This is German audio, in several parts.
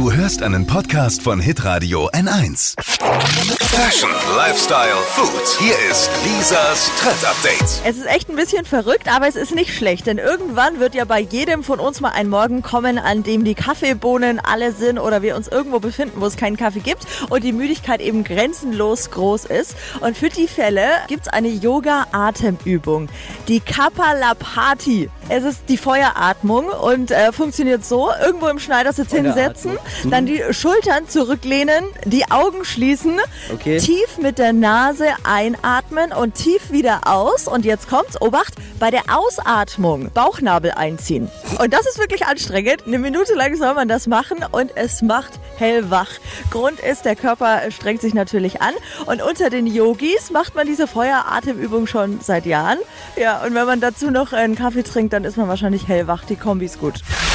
Du hörst einen Podcast von Hitradio N1. Fashion, Lifestyle, Food. Hier ist Lisas Trend Update. Es ist echt ein bisschen verrückt, aber es ist nicht schlecht, denn irgendwann wird ja bei jedem von uns mal ein Morgen kommen, an dem die Kaffeebohnen alle sind oder wir uns irgendwo befinden, wo es keinen Kaffee gibt und die Müdigkeit eben grenzenlos groß ist. Und für die Fälle gibt es eine Yoga-Atemübung, die Kapalapati. Es ist die Feueratmung und äh, funktioniert so, irgendwo im Schneidersitz hinsetzen, dann die Schultern zurücklehnen, die Augen schließen, Okay. tief mit der Nase einatmen und tief wieder aus. Und jetzt kommt's, Obacht, bei der Ausatmung Bauchnabel einziehen. Und das ist wirklich anstrengend. Eine Minute lang soll man das machen und es macht hellwach. Grund ist, der Körper strengt sich natürlich an. Und unter den Yogis macht man diese Feueratemübung schon seit Jahren. Ja, und wenn man dazu noch einen Kaffee trinkt, dann ist man wahrscheinlich hellwach. Die Kombi ist gut.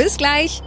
Bis gleich.